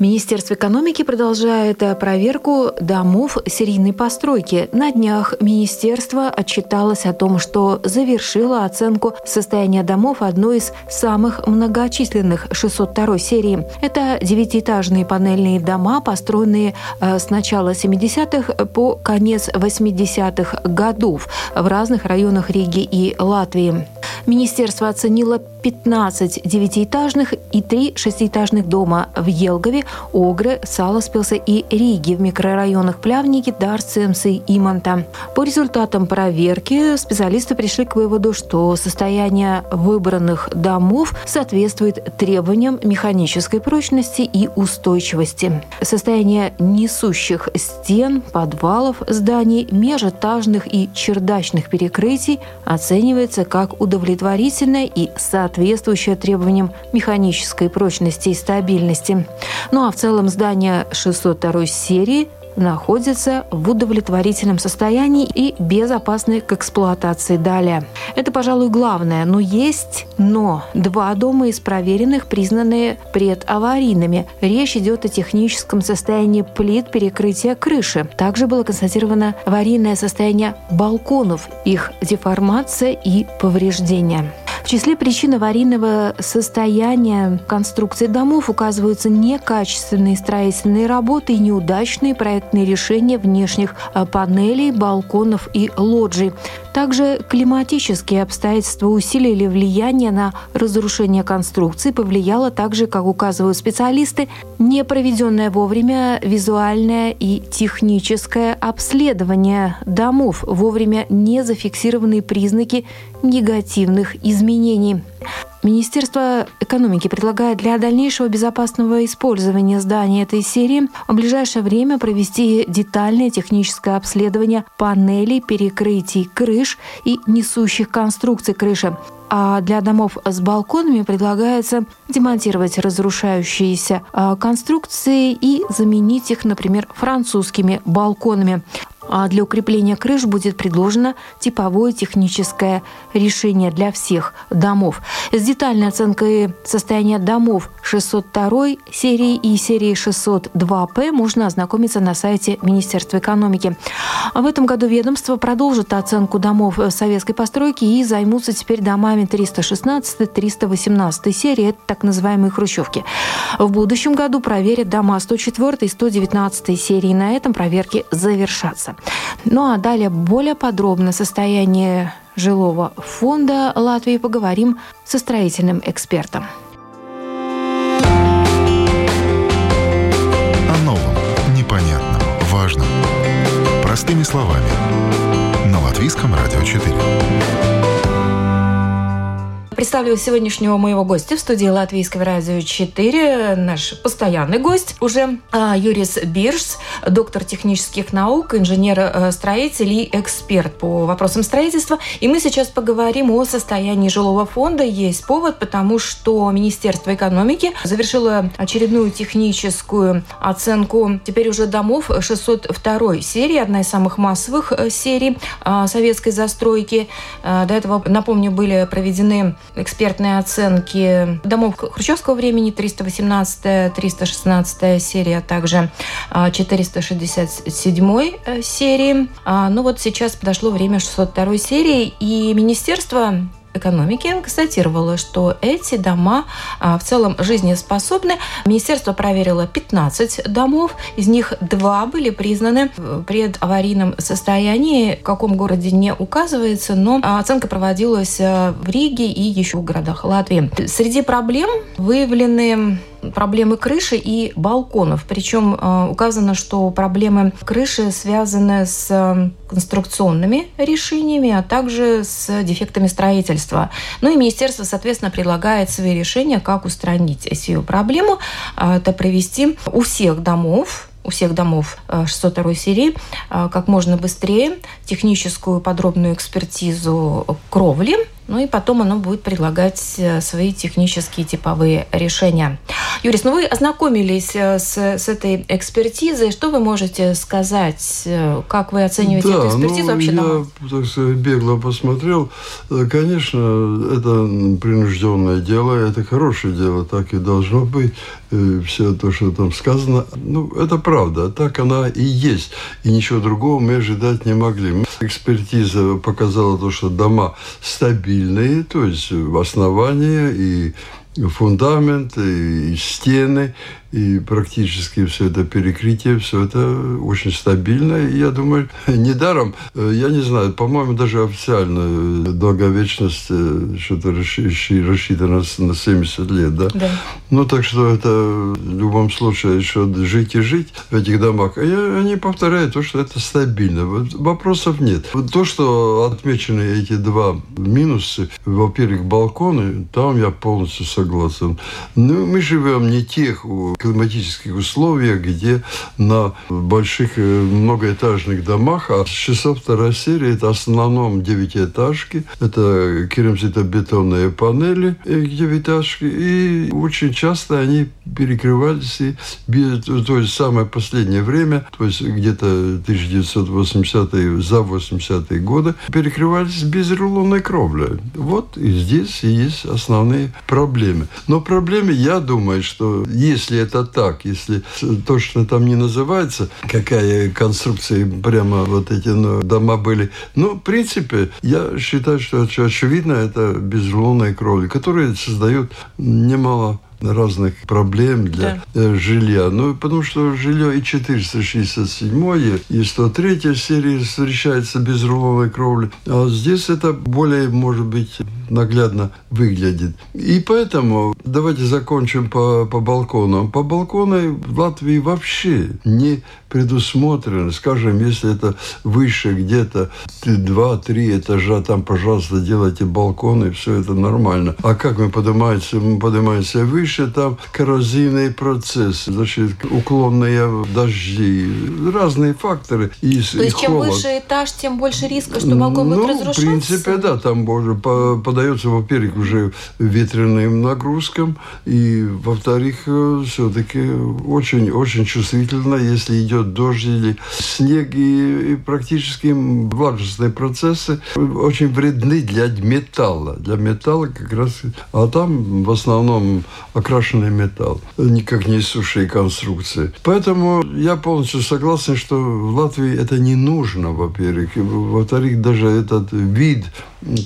Министерство экономики продолжает проверку домов серийной постройки. На днях министерство отчиталось о том, что завершило оценку состояния домов одной из самых многочисленных 602 серии. Это девятиэтажные панельные дома, построенные э, с начала 70-х по конец 80-х годов в разных районах Риги и Латвии. Министерство оценило 15 девятиэтажных и 3 шестиэтажных дома в Елгове, Огре, Саласпилсе и Риге в микрорайонах Плявники, Дарцемсы и Имонта. По результатам проверки специалисты пришли к выводу, что состояние выбранных домов соответствует требованиям механической прочности и устойчивости. Состояние несущих стен, подвалов зданий, межэтажных и чердачных перекрытий оценивается как удовлетворительное и соответствующее требованиям механической прочности и стабильности. Ну а в целом здание 602 серии находится в удовлетворительном состоянии и безопасны к эксплуатации далее. Это, пожалуй, главное. Но есть но. Два дома из проверенных признаны предаварийными. Речь идет о техническом состоянии плит перекрытия крыши. Также было констатировано аварийное состояние балконов, их деформация и повреждения. В числе причин аварийного состояния конструкции домов указываются некачественные строительные работы и неудачные проектные решения внешних а, панелей, балконов и лоджий. Также климатические обстоятельства усилили влияние на разрушение конструкции, повлияло также, как указывают специалисты, непроведенное вовремя визуальное и техническое обследование домов, вовремя не зафиксированные признаки негативных изменений. Министерство экономики предлагает для дальнейшего безопасного использования здания этой серии в ближайшее время провести детальное техническое обследование панелей, перекрытий крыш и несущих конструкций крыши. А для домов с балконами предлагается демонтировать разрушающиеся а, конструкции и заменить их, например, французскими балконами. А для укрепления крыш будет предложено типовое техническое решение для всех домов. С детальной оценкой состояния домов 602 серии и серии 602П можно ознакомиться на сайте Министерства экономики. В этом году ведомство продолжит оценку домов советской постройки и займутся теперь домами 316-318 серии, это так называемые хрущевки. В будущем году проверят дома 104 и 119 серии. На этом проверки завершатся. Ну а далее более подробно состояние жилого фонда Латвии поговорим со строительным экспертом. О новом, непонятном, важном. Простыми словами. На Латвийском радио 4. Представлю сегодняшнего моего гостя в студии Латвийского радио 4, наш постоянный гость уже а, Юрис Бирш, доктор технических наук, инженер-строитель и эксперт по вопросам строительства. И мы сейчас поговорим о состоянии жилого фонда. Есть повод, потому что Министерство экономики завершило очередную техническую оценку теперь уже домов 602 серии, одна из самых массовых э, серий а, советской застройки. До этого, напомню, были проведены экспертные оценки домов хрущевского времени 318-316 серия, а также 467 э, серии. А, ну вот сейчас подошло время 602 серии, и Министерство экономики констатировала, что эти дома а, в целом жизнеспособны. Министерство проверило 15 домов, из них два были признаны в предаварийном состоянии. В каком городе не указывается, но оценка проводилась а, в Риге и еще в городах Латвии. Среди проблем выявлены проблемы крыши и балконов. Причем э, указано, что проблемы крыши связаны с э, конструкционными решениями, а также с дефектами строительства. Ну и министерство, соответственно, предлагает свои решения, как устранить сию проблему. Э, это провести у всех домов у всех домов 602 серии как можно быстрее техническую подробную экспертизу кровли ну и потом оно будет предлагать э, свои технические типовые решения. Юрис, ну вы ознакомились э, с, с этой экспертизой. Что вы можете сказать? Э, как вы оцениваете да, эту экспертизу ну, вообще я, так сказать, бегло посмотрел. Конечно, это принужденное дело, это хорошее дело, так и должно быть. Все то, что там сказано, ну, это правда, так она и есть. И ничего другого мы ожидать не могли. Экспертиза показала то, что дома стабильные, то есть основания и фундамент, и стены, и практически все это перекрытие, все это очень стабильно. И я думаю, недаром, э, я не знаю, по-моему, даже официально э, долговечность э, что-то рассчитана на 70 лет, да? да. Ну, так что это в любом случае еще жить и жить в этих домах. И они повторяют то, что это стабильно. Вопросов нет. То, что отмечены эти два минусы, во-первых, балконы, там я полностью согласен. Ну, мы живем не тех климатических условиях, где на больших э, многоэтажных домах, а 602 серия – это в основном девятиэтажки, это керамзитобетонные панели э, девятиэтажки, и очень часто они перекрывались, и то есть самое последнее время, то есть где-то 1980-е, за 80-е годы, перекрывались без рулонной кровли. Вот и здесь есть основные проблемы. Но проблемы, я думаю, что если это это так. Если точно там не называется, какая конструкция прямо вот эти ну, дома были. Ну, в принципе, я считаю, что очевидно, это безлунные кровли, которые создают немало разных проблем для да. Э, жилья. Ну, потому что жилье и 467 и 103 серии встречается без руловой кровли. А здесь это более, может быть, наглядно выглядит. И поэтому давайте закончим по, по балконам. По балконам в Латвии вообще не предусмотрено. Скажем, если это выше где-то 2-3 этажа, там, пожалуйста, делайте балконы, все это нормально. А как мы поднимаемся? Мы поднимаемся выше, там коррозивный процесс, значит, уклонные дожди, разные факторы. И, То есть, и чем холод. выше этаж, тем больше риска, что балкон ну, будет разрушаться? в принципе, да, там больше подается, во-первых, уже ветреным нагрузкам, и, во-вторых, э, все-таки очень-очень чувствительно, если идет дождь или снег, и, и практически влажностные процессы очень вредны для металла. Для металла как раз... А там в основном окрашенный металл, никак не сушие конструкции. Поэтому я полностью согласен, что в Латвии это не нужно, во-первых. Во-вторых, даже этот вид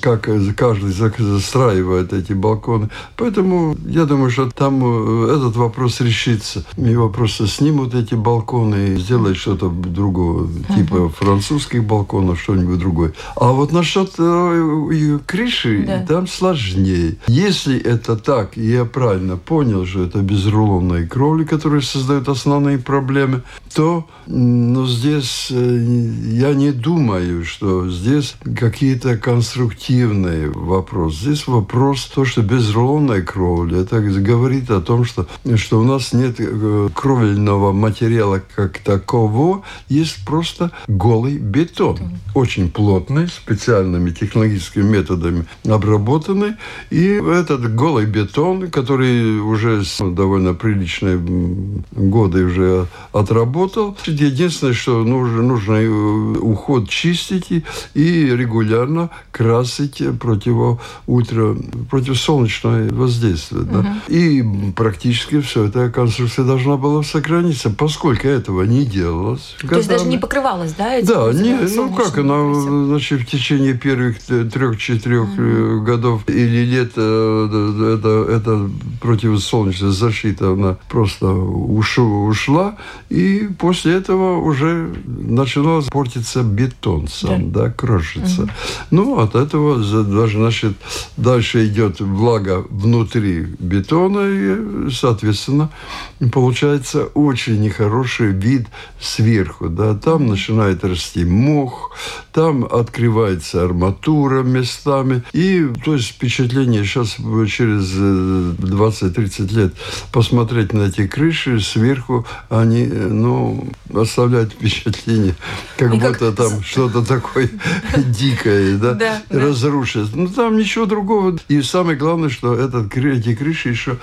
как каждый застраивает эти балконы. Поэтому я думаю, что там э, этот вопрос решится. Его просто снимут эти балконы и сделают что-то другого, типа французских балконов, что-нибудь другое. А вот насчет э, крыши, да. там сложнее. Если это так, и я правильно понял, что это безрулонные кровли, которые создают основные проблемы, то ну, здесь э, я не думаю, что здесь какие-то конструкции конструктивный вопрос. Здесь вопрос то, что безролонная кровля. Это говорит о том, что, что у нас нет э, кровельного материала как такового, есть просто голый бетон. Очень плотный, специальными технологическими методами обработанный. И этот голый бетон, который уже довольно приличные годы уже отработал, единственное, что нужно, нужно э, уход чистить и регулярно красить красить против утра, против солнечного воздействия. Угу. Да? И практически все эта конструкция должна была сохраниться, поскольку этого не делалось. То есть даже не покрывалось, да? Да, не, ну как она, значит, в течение первых трех-четырех угу. годов или лет э, это, это противосолнечная защита, она просто ушла, и после этого уже начинал портиться бетон сам, да, да крошится. Угу. Ну, от этого значит, дальше идет влага внутри бетона, и, соответственно, получается очень нехороший вид сверху. Да? Там начинает расти мох, там открывается арматура местами. И то есть впечатление сейчас через 20-30 лет посмотреть на эти крыши сверху, они, ну, оставляют впечатление, как и будто как... там что-то такое дикое, да, да, разрушится. Ну, там ничего другого. И самое главное, что этот, эти крыши еще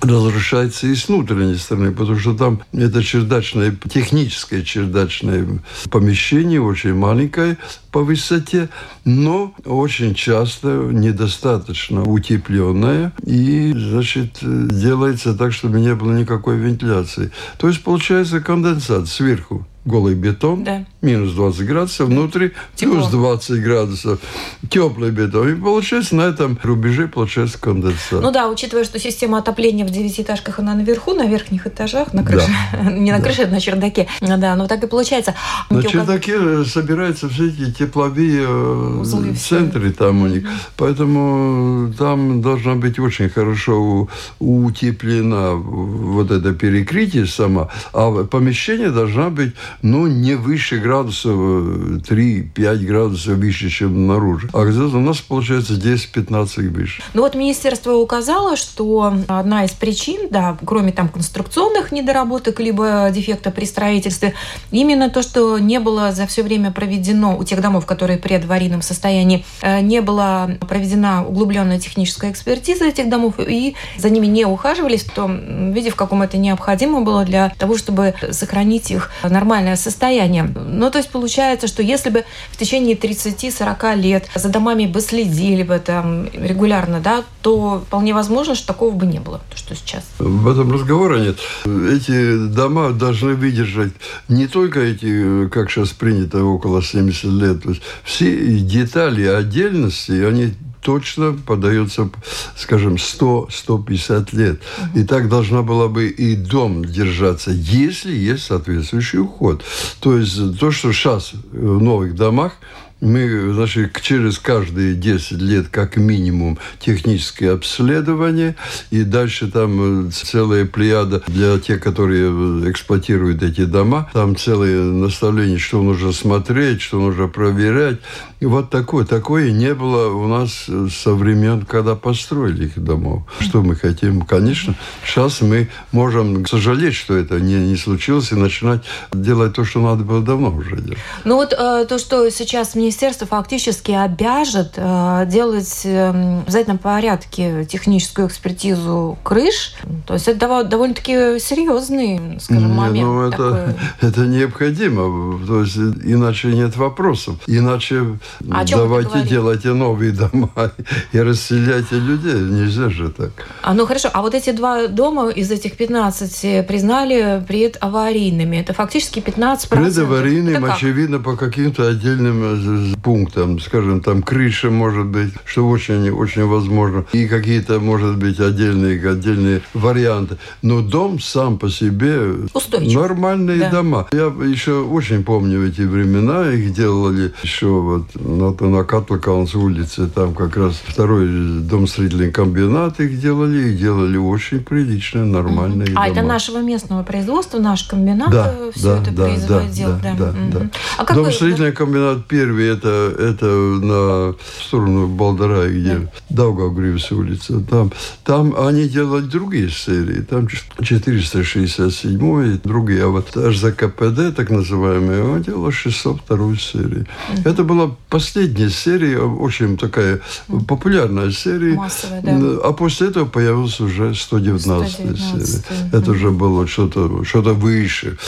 разрушается и с внутренней стороны, потому что там это чердачное, техническое чердачное помещение, очень маленькое по высоте, но очень часто недостаточно утепленное, и, значит, делается так, чтобы не было никакой вентиляции. То есть получается конденсат сверху голый бетон, да. минус 20 градусов, внутри Тепло. плюс 20 градусов, теплый бетон. И получается на этом рубеже получается конденсат. Ну да, учитывая, что система отопления в девятиэтажках, она наверху, на верхних этажах, на крыше, да. не на крыше, да. а на чердаке. Да, но так и получается. На чердаке собираются все эти тепловые э, Узлы центры там у них. Поэтому там должна быть очень хорошо утеплена вот это перекрытие сама, а помещение должна быть ну, не выше градусов, 3-5 э, градусов выше, чем наружу. А где-то у нас получается 10-15 выше. Ну вот министерство указало, что одна из причин, да, кроме там конструкционных недоработок либо дефекта при строительстве, именно то, что не было за все время проведено у тех домов, которые при аварийном состоянии, э, не была проведена углубленная техническая экспертиза этих домов, и за ними не ухаживались в том виде, в каком это необходимо было для того, чтобы сохранить их нормально нормальное состояние. Ну, то есть получается, что если бы в течение 30-40 лет за домами бы следили бы там регулярно, да, то вполне возможно, что такого бы не было, то, что сейчас. В этом разговора нет. Эти дома должны выдержать не только эти, как сейчас принято, около 70 лет, то есть все детали отдельности, они точно подается, скажем, 100-150 лет. И так должна была бы и дом держаться, если есть соответствующий уход. То есть то, что сейчас в новых домах мы, значит, через каждые 10 лет как минимум техническое обследование, и дальше там э, целая плеяда для тех, которые э, эксплуатируют эти дома, там целые наставления, что нужно смотреть, что нужно проверять. И вот такое, такое не было у нас со времен, когда построили их домов. Что мы хотим? Конечно, сейчас мы можем сожалеть, что это не, не случилось, и начинать делать то, что надо было давно уже делать. Ну вот э, то, что сейчас министерство фактически обяжет э, делать э, в обязательном порядке техническую экспертизу крыш. То есть это довольно-таки серьезный, скажем, момент. Не, ну, это, это необходимо. То есть иначе нет вопросов. Иначе а давайте делайте новые дома и расселяйте людей. Нельзя же так. А, ну хорошо. А вот эти два дома из этих 15 признали предаварийными. Это фактически 15%. Предаварийным, очевидно, по каким-то отдельным э, пунктам, скажем, там крыша может быть, что очень, очень возможно, и какие-то, может быть, отдельные, отдельные варианты. Но дом сам по себе Устойчив. нормальные да. дома. Я еще очень помню эти времена, их делали еще вот на, на Катлакаунс улице, там как раз второй дом строительный комбинат их делали, их делали очень прилично, нормальные mm-hmm. дома. А это нашего местного производства, наш комбинат да, все да, это да, производил? Да, да, да, mm-hmm. да. А дом вы... строительный комбинат первый, это, это на сторону Балдара, где да. Даугавгривс улица. Там, там они делали другие серии. Там 467 и другие. А вот аж за КПД, так называемые, он делал 602 серию. Mm-hmm. Это была последняя серия, очень такая популярная серия. Массовая, да. А после этого появилась уже 119, 119 серия. Mm-hmm. Это уже было что-то что выше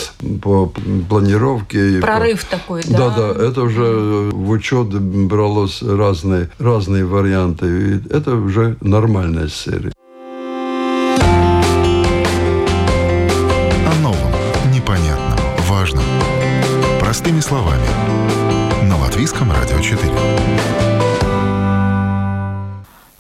по планировке. Прорыв по... такой, да? Да, да. Это уже в учет учет бралось разные, разные варианты. И это уже нормальная серия. О новом, непонятном, важном. Простыми словами. Латвийском радио 4.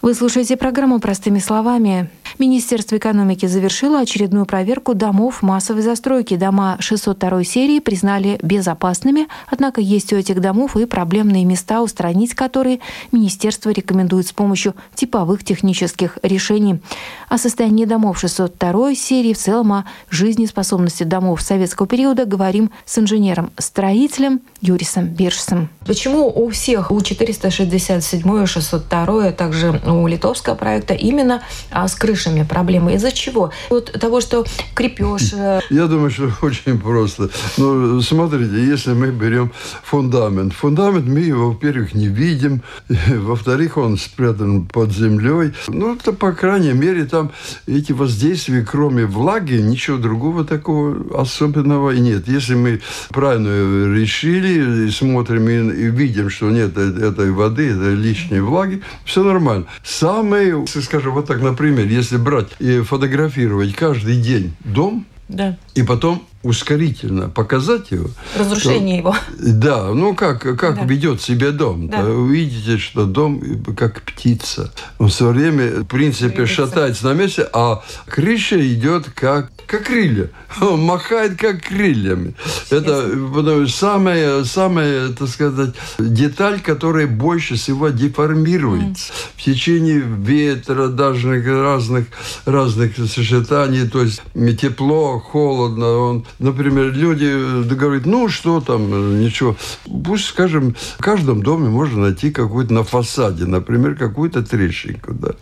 Вы слушаете программу «Простыми словами». Министерство экономики завершило очередную проверку домов массовой застройки. Дома 602 серии признали безопасными, однако есть у этих домов и проблемные места, устранить которые министерство рекомендует с помощью типовых технических решений. О состоянии домов 602 серии, в целом о жизнеспособности домов советского периода говорим с инженером-строителем Юрисом Биршсом. Почему у всех, у 467 и 602, а также у литовского проекта именно а, с крышами проблемы? Из-за чего? Вот того, что крепеж... Э, Я думаю, что очень просто. Ну, смотрите, если мы берем фундамент. Фундамент мы во-первых, не видим, во-вторых, он спрятан под землей. Ну, это, по крайней мере, там эти воздействия, кроме влаги, ничего другого такого особенного и нет. Если мы правильно решили и смотрим и, и видим, что нет этой воды, этой лишней влаги, все нормально. Самое, скажем, вот так, например, если брать и фотографировать каждый день дом, да. и потом ускорительно показать его. Разрушение то, его. Да, ну как, как да. ведет себя дом. Да. Вы увидите, что дом как птица. Он все время, в принципе, Двигается. шатается на месте, а крыша идет как, как крылья. Он махает как крыльями. Это потому, самая, самая, так сказать, деталь, которая больше всего деформируется. Mm. В течение ветра, даже разных, разных сочетаний, то есть тепло, холодно, он например, люди говорят, ну что там, ничего. Пусть, скажем, в каждом доме можно найти какую-то на фасаде, например, какую-то трещинку. Да.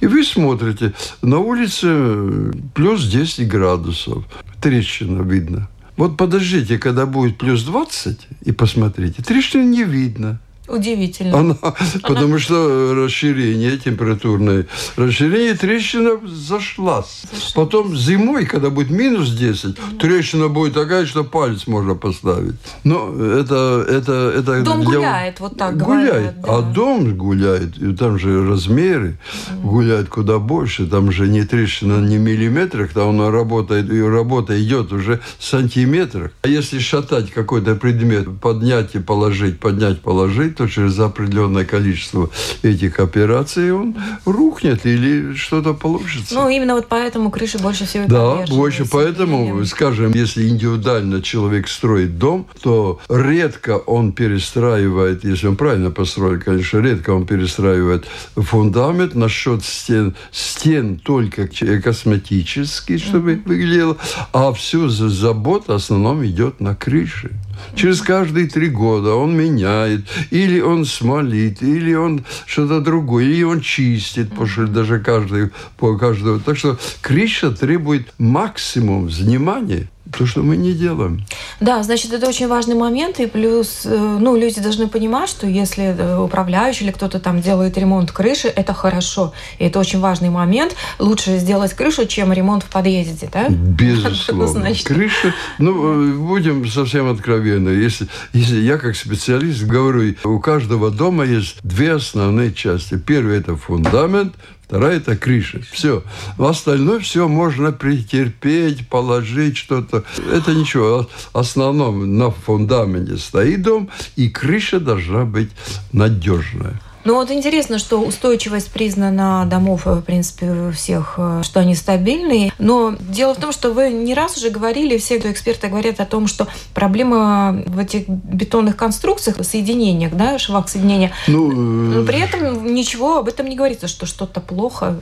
И вы смотрите, на улице плюс 10 градусов, трещина видно. Вот подождите, когда будет плюс 20, и посмотрите, трещины не видно. Удивительно. Она, Она... Потому что расширение температурное, расширение трещина зашлась. Зашла. Потом зимой, когда будет минус 10, mm трещина будет такая, что палец можно поставить. Но это... это, это дом для... гуляет, вот так гуляет. говорят. Да. А дом гуляет, и там же размеры mm гуляют куда больше. Там же не трещина не миллиметрах, там она работает, и работа идет уже в сантиметрах. А если шатать какой-то предмет, поднять и положить, поднять, положить, то через определенное количество этих операций он рухнет или что-то получится. Ну, именно вот поэтому крыши больше всего Да, больше поэтому, скажем, если индивидуально человек строит дом, то редко он перестраивает, если он правильно построил, конечно, редко он перестраивает фундамент насчет стен. Стен только косметически, чтобы mm-hmm. выглядело, а всю забота в основном идет на крыше. Через каждые три года он меняет, или он смолит, или он что-то другое, или он чистит после даже каждый, по каждого. Так что крыша требует максимум внимания то, что мы не делаем. Да, значит, это очень важный момент, и плюс, э, ну, люди должны понимать, что если э, управляющий или кто-то там делает ремонт крыши, это хорошо, и это очень важный момент. Лучше сделать крышу, чем ремонт в подъезде, да? Безусловно. Крыша, ну, э, будем совсем откровенны, если, если я как специалист говорю, у каждого дома есть две основные части. Первый – это фундамент, Вторая – это крыша. Все. В остальное все можно претерпеть, положить что-то. Это ничего. В основном на фундаменте стоит дом, и крыша должна быть надежная. Ну вот интересно, что устойчивость признана домов, в принципе, всех, э, что они стабильные. Но дело в том, что вы не раз уже говорили, все эксперты говорят о том, что проблема в этих бетонных конструкциях, соединениях, да, швах соединения. Ну, Но при этом ничего об этом не говорится, что что-то плохо.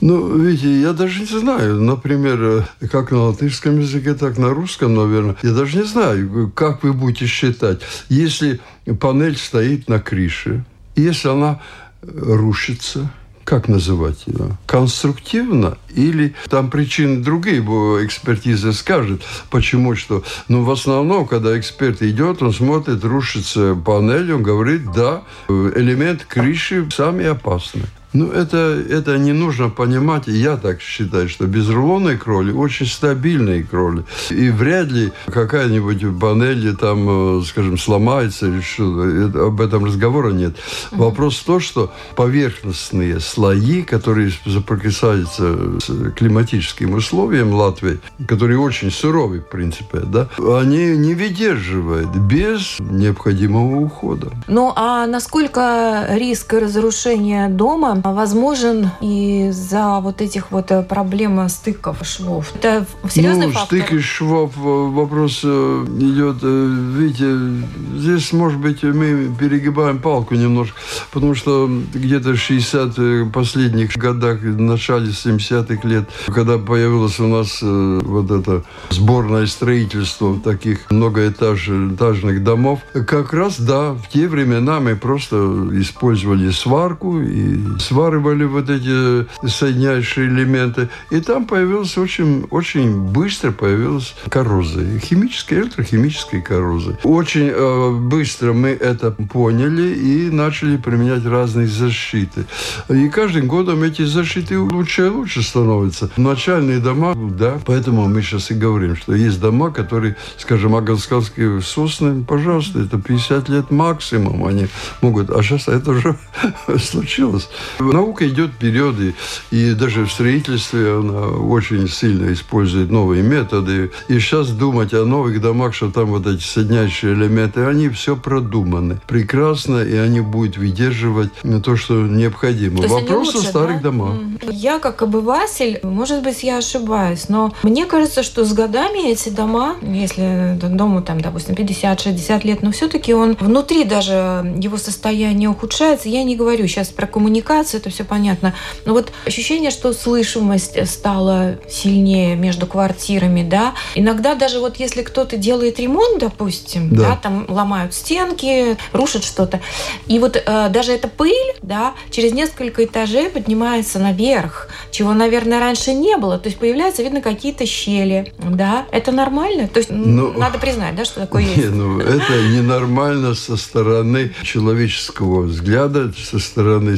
Ну, видите, я даже не знаю, например, э, как на латышском языке, так на русском, наверное. Я даже не знаю, как вы будете считать. Если панель стоит на крыше, если она рушится, как называть ее? Конструктивно или там причины другие, экспертиза скажет, почему что. Но в основном, когда эксперт идет, он смотрит, рушится панель, он говорит, да, элемент крыши самый опасный. Ну, это, это не нужно понимать, и я так считаю, что безрулонные кроли очень стабильные кроли. И вряд ли какая-нибудь панель там, э, скажем, сломается или что-то. Об этом разговора нет. Вопрос в том, что поверхностные слои, которые соприкасаются с климатическим условием Латвии, которые очень суровые, в принципе, да, они не выдерживают без необходимого ухода. Ну, а насколько риск разрушения дома возможен из-за вот этих вот э, проблем стыков швов. Это серьезный ну, фактор? стык и швов э, вопрос э, идет, видите, здесь, может быть, мы перегибаем палку немножко, потому что где-то 60 последних годах, в начале 70-х лет, когда появилось у нас вот это сборное строительство таких многоэтажных домов, как раз, да, в те времена мы просто использовали сварку и сваривали вот эти соединяющие элементы. И там появилась очень, очень быстро появилась коррозия. Химическая, электрохимическая коррозия. Очень э, быстро мы это поняли и начали применять разные защиты. И каждым годом эти защиты лучше и лучше становятся. Начальные дома, да, поэтому мы сейчас и говорим, что есть дома, которые, скажем, аганскалские сосны, пожалуйста, это 50 лет максимум они могут. А сейчас это уже случилось. Наука идет вперед, и, и даже в строительстве она очень сильно использует новые методы. И сейчас думать о новых домах, что там вот эти соединяющие элементы, они все продуманы прекрасно, и они будут выдерживать то, что необходимо. То Вопрос о старых да? домах. Я как обыватель, может быть, я ошибаюсь, но мне кажется, что с годами эти дома, если дому там, допустим, 50-60 лет, но все-таки он внутри даже его состояние ухудшается. Я не говорю сейчас про коммуникацию, это все понятно. Но вот ощущение, что слышимость стала сильнее между квартирами, да. Иногда даже вот если кто-то делает ремонт, допустим, да, да там ломают стенки, рушат что-то, и вот э, даже эта пыль, да, через несколько этажей поднимается наверх, чего, наверное, раньше не было. То есть появляются, видно, какие-то щели, да. Это нормально? То есть ну, надо признать, да, что такое не, есть? Ну, это ненормально со стороны человеческого взгляда, со стороны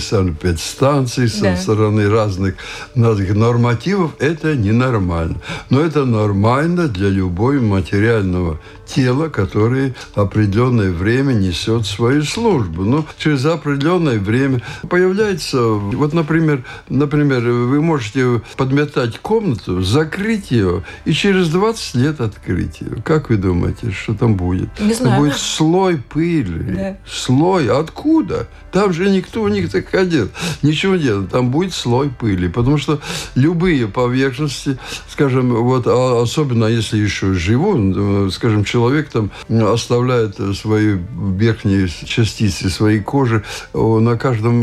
санэпидстанций, со да. стороны разных, разных нормативов. Это ненормально. Но это нормально для любого материального тело, которое определенное время несет свою службу. Но через определенное время появляется, вот, например, например, вы можете подметать комнату, закрыть ее и через 20 лет открыть ее. Как вы думаете, что там будет? Не знаю. Будет слой пыли. Да. Слой. Откуда? Там же никто не заходил. Ничего нет. Там будет слой пыли. Потому что любые поверхности, скажем, вот а особенно если еще живу, скажем, человек там оставляет свои верхние частицы своей кожи, на каждом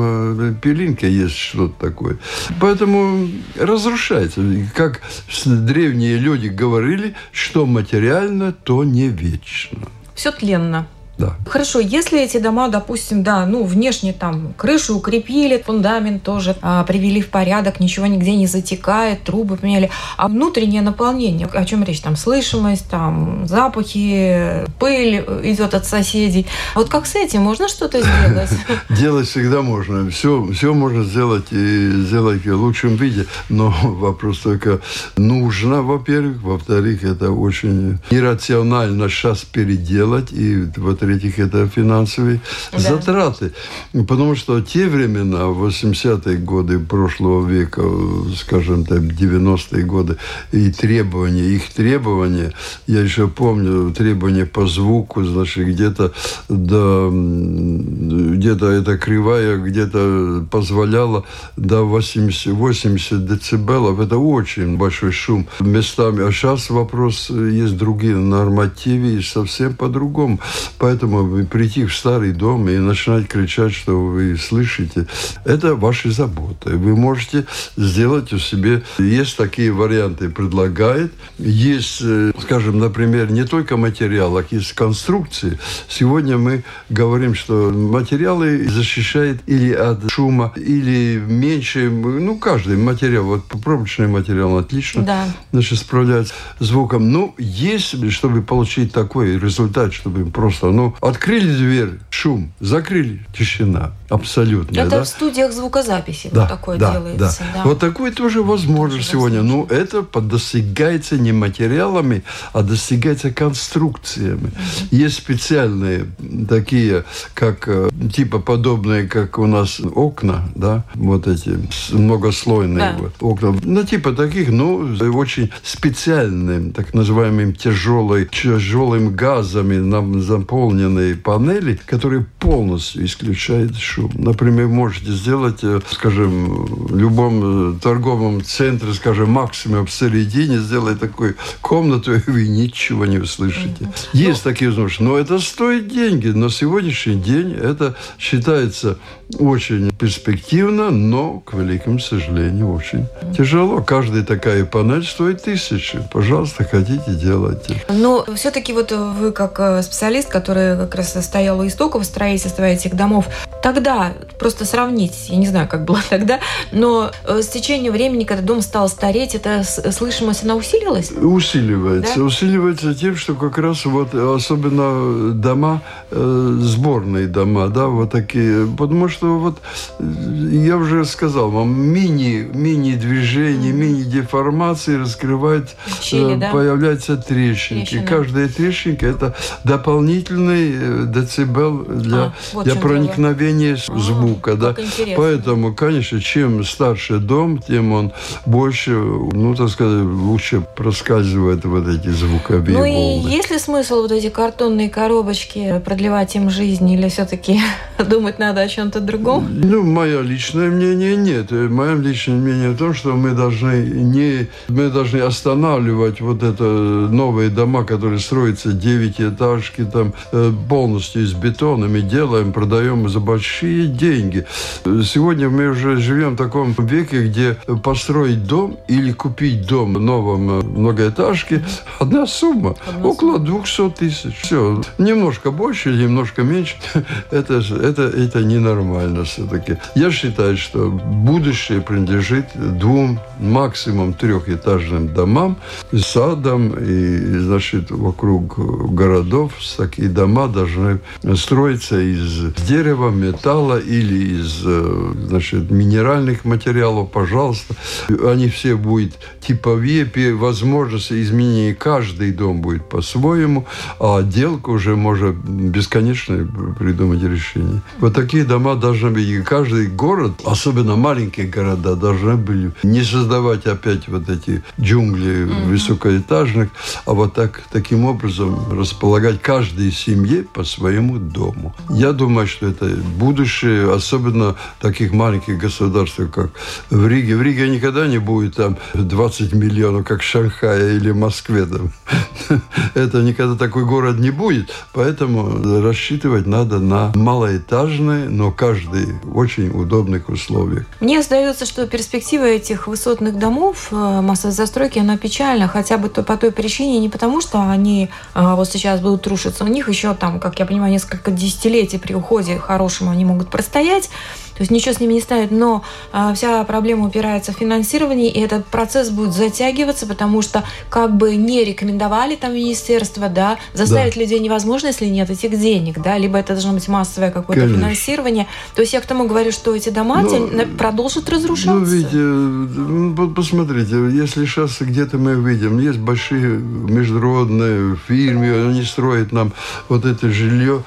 э, пилинке есть что-то такое. Поэтому разрушается. Как древние люди говорили, что материально, то не вечно. Все тленно. Да. Хорошо, если эти дома, допустим, да, ну, внешне там крышу укрепили, фундамент тоже а, привели в порядок, ничего нигде не затекает, трубы поменяли, а внутреннее наполнение, о чем речь, там, слышимость, там, запахи, пыль идет от соседей. Вот как с этим можно что-то сделать? Делать всегда можно. Все, все можно сделать и сделать в лучшем виде, но вопрос только нужно, во-первых, во-вторых, это очень иррационально сейчас переделать, и вот в-третьих, это финансовые да. затраты. Потому что те времена, 80-е годы прошлого века, скажем так, 90-е годы, и требования, их требования, я еще помню, требования по звуку, значит, где-то до, где-то эта кривая где-то позволяла до 80, 80 децибелов. Это очень большой шум местами. А сейчас вопрос, есть другие нормативы, и совсем по-другому. Поэтому Поэтому прийти в старый дом и начинать кричать, что вы слышите, это ваши заботы. Вы можете сделать у себе... Есть такие варианты, предлагает. Есть, э, скажем, например, не только материал, а есть конструкции. Сегодня мы говорим, что материалы защищают или от шума, или меньше... Ну, каждый материал, вот пробочный материал отлично да. значит, справляется звуком. Ну, есть, чтобы получить такой результат, чтобы просто, ну, ну, открыли дверь, шум, закрыли, тишина. Абсолютно. Это да? в студиях звукозаписи да, вот такое да, делается. Да. Да. Вот такое тоже возможно тоже сегодня. Ну, это достигается не материалами, а достигается конструкциями. Угу. Есть специальные такие, как э, типа подобные, как у нас окна, да, вот эти многослойные да. вот, окна. Ну, типа таких, ну, очень специальным, так называемым тяжелой, тяжелым газами нам заполненные панели, которые полностью исключают шум хорошо. Например, можете сделать, э, скажем, в любом э, торговом центре, скажем, максимум в середине, сделать такую комнату, и вы ничего не услышите. Есть ну, такие возможности. Но это стоит деньги. На сегодняшний день это считается очень перспективно, но, к великому сожалению, очень тяжело. Каждая такая панель стоит тысячи. Пожалуйста, хотите, делайте. Но все-таки вот вы как э, специалист, который как раз стоял у истоков строительства этих домов, тогда, просто сравнить, я не знаю, как было тогда, но э, с течением времени, когда дом стал стареть, эта слышимость, она усилилась? Усиливается. Да? Усиливается тем, что как раз вот особенно дома, э, сборные дома, да, вот такие, потому что вот я уже сказал вам, мини, мини-движение, mm-hmm. мини-деформации раскрывает, э, да? появляются трещинки. Трещина. Каждая трещинка – это дополнительный э, децибел для, а, вот для проникновения звука. А, да? Поэтому, конечно, чем старше дом, тем он больше, ну, так сказать, лучше проскальзывает вот эти звуковые ну, волны. и есть ли смысл вот эти картонные коробочки продлевать им жизнь или все-таки думать надо о чем-то другом? Ну, мое личное мнение нет. Мое личное мнение в том, что мы должны не мы должны останавливать вот это новые дома, которые строятся девятиэтажки, там э, полностью из бетона. Мы делаем, продаем за большие деньги. Сегодня мы уже живем в таком веке, где построить дом или купить дом в новом э, многоэтажке одна сумма. Одна около сумма. 200 тысяч. Все. Немножко больше, немножко меньше. это, это, это ненормально нормально все-таки. Я считаю, что будущее принадлежит двум, максимум трехэтажным домам, с садом и, значит, вокруг городов такие дома должны строиться из дерева, металла или из, э, значит, минеральных материалов, пожалуйста. Они все будут типовые, возможности изменения. Каждый дом будет по-своему, а отделка уже может бесконечно придумать решение. Вот такие дома должны быть. И каждый город, особенно маленькие города, должны были не создавать опять вот эти джунгли mm-hmm. высокоэтажных, а вот так, таким образом располагать каждой семье по своему дому. Я думаю, что это будущее, особенно таких маленьких государств, как в Риге. В Риге никогда не будет там 20 миллионов, как в Шанхае или Москве. Там. Это никогда такой город не будет. Поэтому рассчитывать надо на малоэтажные, но каждый в очень удобных условиях. Мне сдается, что перспектива этих высотных домов э, массовой застройки, она печальна, хотя бы по той причине, не потому что они э, вот сейчас будут рушиться, у них еще там, как я понимаю, несколько десятилетий при уходе хорошему они могут простоять, то есть ничего с ними не ставят, но а, вся проблема упирается в финансирование, и этот процесс будет затягиваться, потому что как бы не рекомендовали там министерство, да, заставить да. людей невозможно, если нет этих денег, да, либо это должно быть массовое какое-то финансирование. То есть я к тому говорю, что эти дома но, продолжат разрушаться. Ну, ну, посмотрите, если сейчас где-то мы видим, есть большие международные фирмы, они строят нам вот это жилье,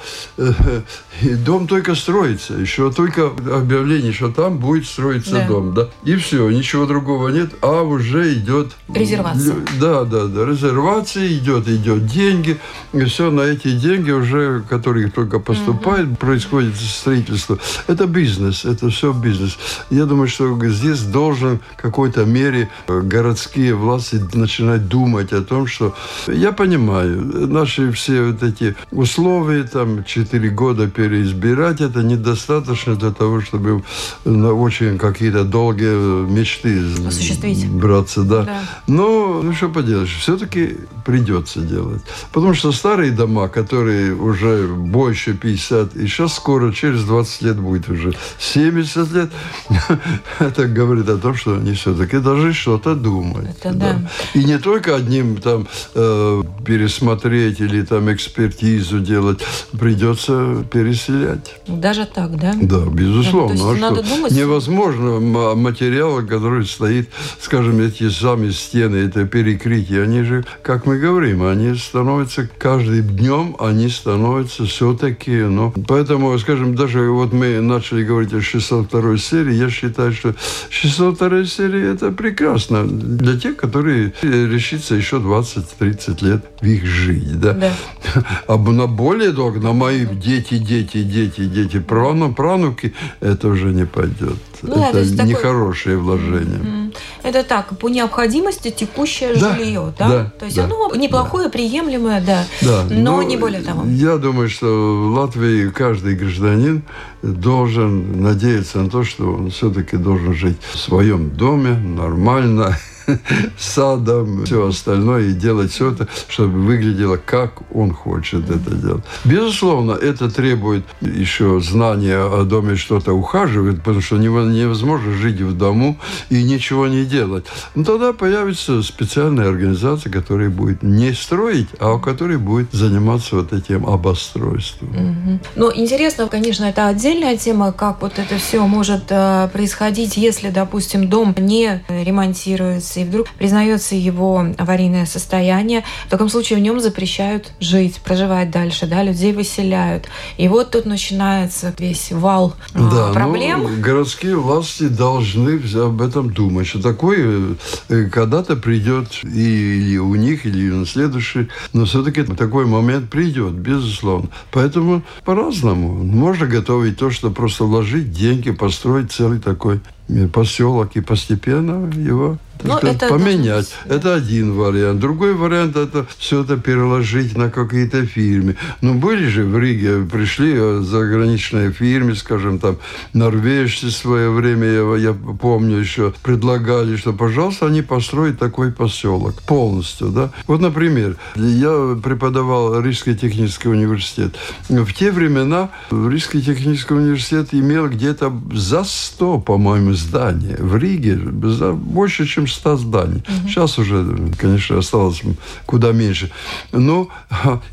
и дом только строится, еще только объявление, что там будет строиться да. дом, да, и все, ничего другого нет, а уже идет... Резервация. Да, да, да, резервация идет, идет деньги, и все на эти деньги уже, которые только поступают, угу. происходит строительство. Это бизнес, это все бизнес. Я думаю, что здесь должен в какой-то мере городские власти начинать думать о том, что я понимаю, наши все вот эти условия, там, 4 года переизбирать, это недостаточно для того, чтобы на очень какие-то долгие мечты осуществить. браться. Да. Да. Но, ну что поделаешь, все-таки придется делать. Потому что старые дома, которые уже больше 50, и сейчас скоро, через 20 лет будет уже 70 лет, это говорит о том, что они все-таки должны что-то думать. Это да. да. И не только одним там э, пересмотреть или там экспертизу делать, придется переселять. Даже так, да? Да, безусловно безусловно. То есть а надо что? думать. Невозможно материал, который стоит, скажем, эти сами стены, это перекрытие, они же, как мы говорим, они становятся каждым днем, они становятся все-таки, ну, поэтому, скажем, даже вот мы начали говорить о 602 серии, я считаю, что 602 серия это прекрасно для тех, которые решится еще 20-30 лет в их жить, да. Да. А на более долго, на мои дети, дети, дети, дети, правнуки, это уже не пойдет. Ну да, то это есть такой- нехорошее вложение. М, Это так, по необходимости текущее Да, жилье, да? да, То есть да, оно неплохое, приемлемое, да, Да, но ну, не более того. Я думаю, что в Латвии каждый гражданин должен надеяться на то, что он все-таки должен жить в своем доме нормально, садом, все остальное, и делать все это, чтобы выглядело, как он хочет это делать. Безусловно, это требует еще знания о доме, что-то ухаживать, потому что нево- невозможно жить в дому и ничего не делать. Ну, тогда появится специальная организация, которая будет не строить, а которая будет заниматься вот этим обостройством. Мгм. Ну, интересно, конечно, это отдельная тема, как вот это все может э, происходить, если, допустим, дом не ремонтируется и вдруг признается его аварийное состояние. В таком случае в нем запрещают жить, проживать дальше, да, людей выселяют. И вот тут начинается весь вал э, Да, проблем. ну, городские власти должны об этом думать, что такое э, когда-то придет и, или у них, или на следующий, но все-таки такой момент придет, безусловно. Поэтому по-разному. Можно готовить то, что просто вложить деньги, построить целый такой э, поселок и постепенно его так Ну, сказать, это поменять. быть, да. Это один вариант. Другой вариант это все это переложить на какие-то фирмы. Ну, были же в Риге, пришли э, заграничные фирмы, скажем, там, норвежцы в свое время, я, я помню еще, предлагали, что, пожалуйста, они построят такой поселок полностью, да. Вот, например, я преподавал Рижский технический университет. В те времена Рижский технический университет имел где-то за 100, по-моему, зданий. В Риге за больше, чем 100 зданий. Сейчас уже, конечно, осталось куда меньше. Но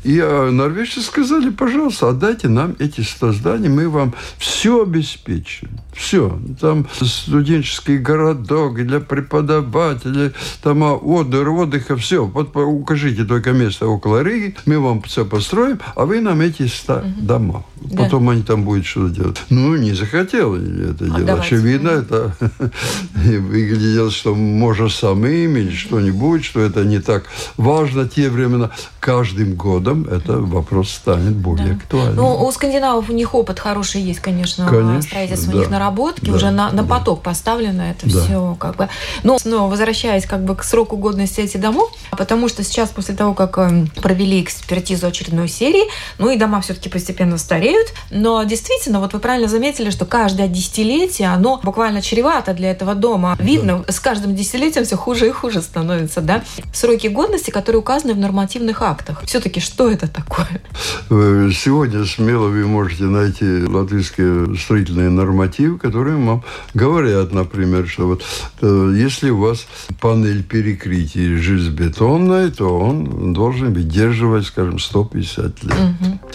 и а, норвежцы сказали, пожалуйста, отдайте нам эти 100 зданий, мы вам все обеспечим. Все. Там студенческий городок для преподавателей, там а, отдых, отдыха, все. Вот укажите только место около Риги, мы вам все построим, а вы нам эти 100 дома. Да. Потом они там будут что-то делать. Ну, не захотели это делать. Отдавать. Очевидно, это выглядело, что можно самим или что-нибудь, что это не так важно те времена. Каждым годом это вопрос станет более актуальным. Ну, у скандинавов у них опыт хороший есть, конечно, Конечно, строительство у да. них наработки, Да, уже на, на да. поток поставлено это Да. все, как бы. Но снова возвращаясь как бы к сроку годности этих домов, потому что сейчас после того, как эм, провели экспертизу очередной серии, ну и дома все-таки постепенно стареют, но действительно, вот вы правильно заметили, что каждое десятилетие, оно буквально чревато для этого дома. Видно, с каждым десятилетием все хуже и хуже становится, да? Сроки годности, которые указаны в нормативных актах. Все-таки что это такое? Э, Сегодня смело вы можете найти латвийские строительные нормативы, которые вам говорят, например, что вот э, если у вас панель перекрытия железобетонная, то он должен выдерживать, скажем, 150 лет.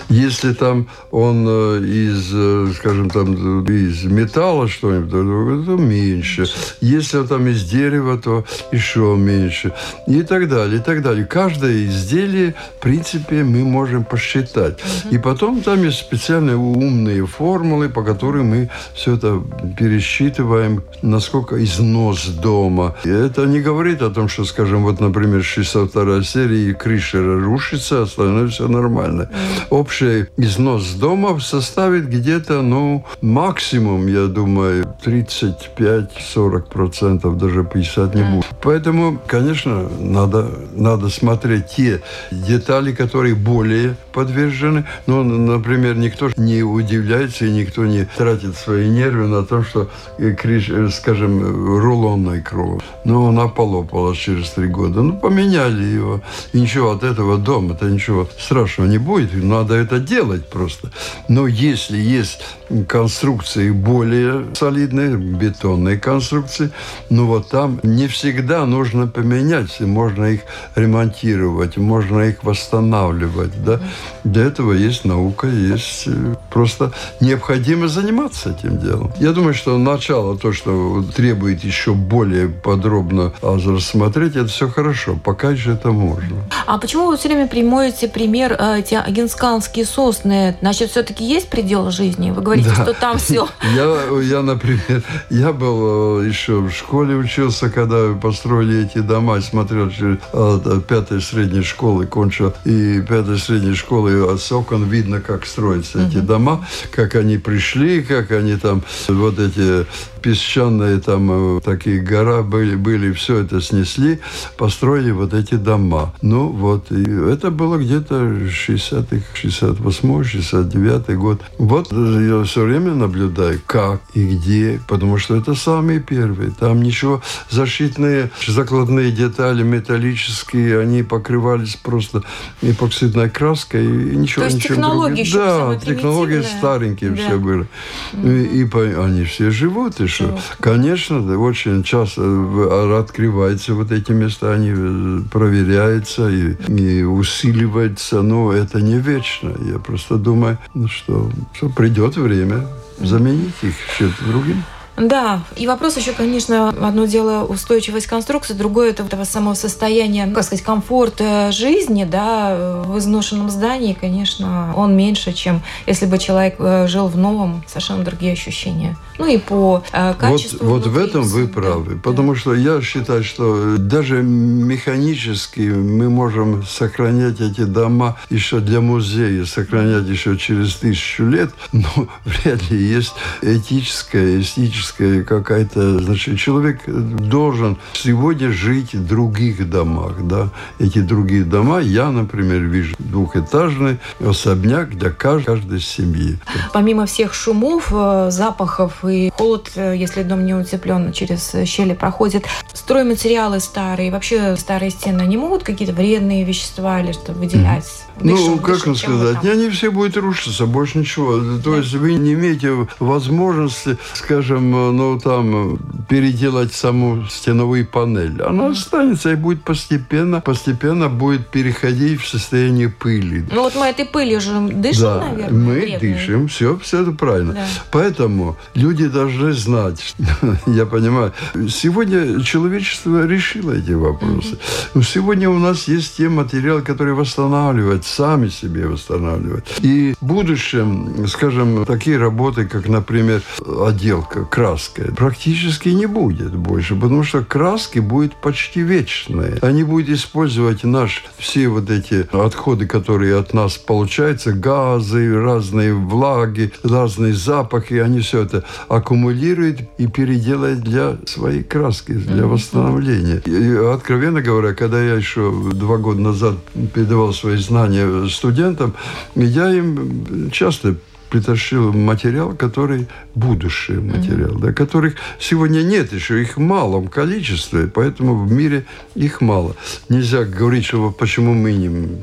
Если там он э, из, скажем, там из металла что-нибудь, то, то меньше. Если он там из дерева, то еще меньше. И так далее, и так далее. Каждое изделие, в принципе, мы можем посчитать. И потом там есть специальные умные формулы, по которым мы все это пересчитываем, насколько износ дома. И это не говорит о том, что, скажем, вот, например, 62 серия, и крыша рушится, остальное все нормально. Общий износ дома составит где-то, ну, максимум, я думаю, 35-40%, даже 50 не будет. Поэтому, конечно, надо, надо смотреть те детали, которые более подвержены. Ну, например, никто не удивляется и никто не тратит свои нервы на то, что, э, э, скажем, рулонной кровь. Ну, она полопалась через три года. Ну, поменяли его. И ничего от этого дома-то ничего страшного не будет. Надо это делать просто. Но если есть конструкции более солидные, бетонные конструкции, но вот там не всегда нужно поменять, можно их ремонтировать, можно их восстанавливать. Да? Для этого есть наука, есть э, просто необходимо заниматься этим делом. Я думаю, что начало, то, что требует еще более подробно рассмотреть, это все хорошо. Пока еще это можно. А почему вы все время примоете пример э, эти агенсканские сосны? Значит, все-таки есть предел жизни? Вы говорите, да. что там все. Я, я, например, я был э, еще в школе учился, когда построили эти дома, смотрел через э, пятой средней школы, кончил, и пятой средней школы с окон видно, как строятся эти дома, как они пришли, как они там, вот эти песчаные там э, такие гора были, были, все это снесли, построили вот эти дома. Ну вот, и это было где-то 60-х, 68 69 год. Вот я все время наблюдаю, как и где, потому что это самые первые. Там ничего, защитные закладные детали металлические, они покрывались просто эпоксидной краской и ничего, То есть ничего технологии еще Да, технологии старенькие да. все были. Mm-hmm. И, и они все живут, и что? Конечно, да, очень часто э, открываются вот эти места, они э, проверяются и, и усиливаются, но это не вечно. Я просто думаю, что, что придет время заменить их чем-то другим. Да, и вопрос еще, конечно, одно дело устойчивость конструкции, другое это этого самого состояния, как сказать, комфорта жизни, да, в изношенном здании, конечно, он меньше, чем если бы человек э, жил в новом, совершенно другие ощущения. Ну и по э, качеству. Вот, вот в этом вы правы, да, потому да. что я считаю, что даже механически мы можем сохранять эти дома еще для музея, сохранять еще через тысячу лет, но вряд ли есть этическая, эстетическая человеческая какая-то, значит, человек должен сегодня жить в других домах, да. Эти другие дома, я, например, вижу двухэтажный особняк для каждой, каждой семьи. Помимо всех шумов, э, запахов и холод, э, если дом не утеплен, через щели проходит, стройматериалы старые, вообще старые стены, они могут какие-то вредные вещества или что выделять? Дышим, ну, как вам сказать, они все будут рушиться, больше ничего. То есть вы не имеете возможности, скажем, ну, там, переделать саму стеновую панель. Она останется и будет постепенно, постепенно будет переходить в состояние пыли. Ну, вот мы этой пылью же дышим, да, наверное, мы вредной. дышим, все, все это правильно. Да. Поэтому люди должны знать, я понимаю, сегодня человечество решило эти вопросы. Но сегодня у нас есть те материалы, которые восстанавливают, сами себе восстанавливают. И в будущем, скажем, такие работы, как, например, отделка, краска, практически не будет больше, потому что краски будут почти вечные. Они будут использовать наш, все вот эти отходы, которые от нас получаются, газы, разные влаги, разные запахи, они все это аккумулируют и переделают для своей краски, для восстановления. И, откровенно говоря, когда я еще два года назад передавал свои знания студентам, я им часто притащил материал, который будущий материал, mm-hmm. да, которых сегодня нет еще, их в малом количестве, поэтому в мире их мало. Нельзя говорить, что почему мы не...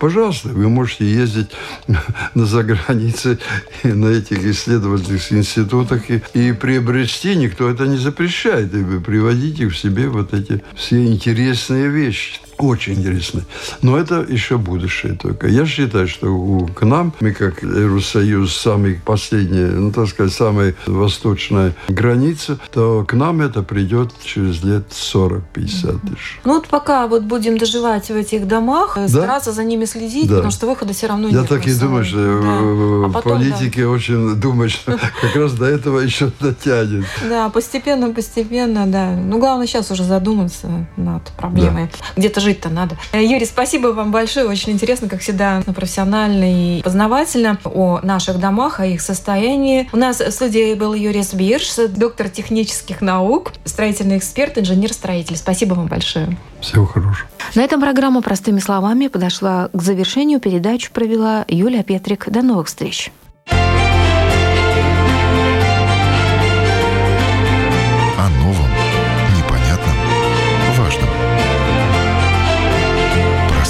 Пожалуйста, вы можете ездить на загранице на этих исследовательских институтах и, и приобрести, никто это не запрещает, и вы приводите в себе вот эти все интересные вещи. Очень интересно. Но это еще будущее только. Я считаю, что к нам, мы как Евросоюз, самый последний, ну, так сказать, самая восточная граница, то к нам это придет через лет 40-50 тысяч. Ну вот пока вот будем доживать в этих домах, да? стараться за ними следить, да. потому что выхода все равно Я нет. Я так и думаю, что да. а потом, политики да. очень думают, что как раз до этого еще дотянет. Да, постепенно, постепенно, да. Ну, главное сейчас уже задуматься над проблемой. Где-то жить-то надо. Э, Юрий, спасибо вам большое. Очень интересно, как всегда, профессионально и познавательно о наших домах, о их состоянии. У нас в студии был Юрий Сбирш, доктор технических наук, строительный эксперт, инженер-строитель. Спасибо вам большое. Всего хорошего. На этом программа «Простыми словами» подошла к завершению. Передачу провела Юлия Петрик. До новых встреч.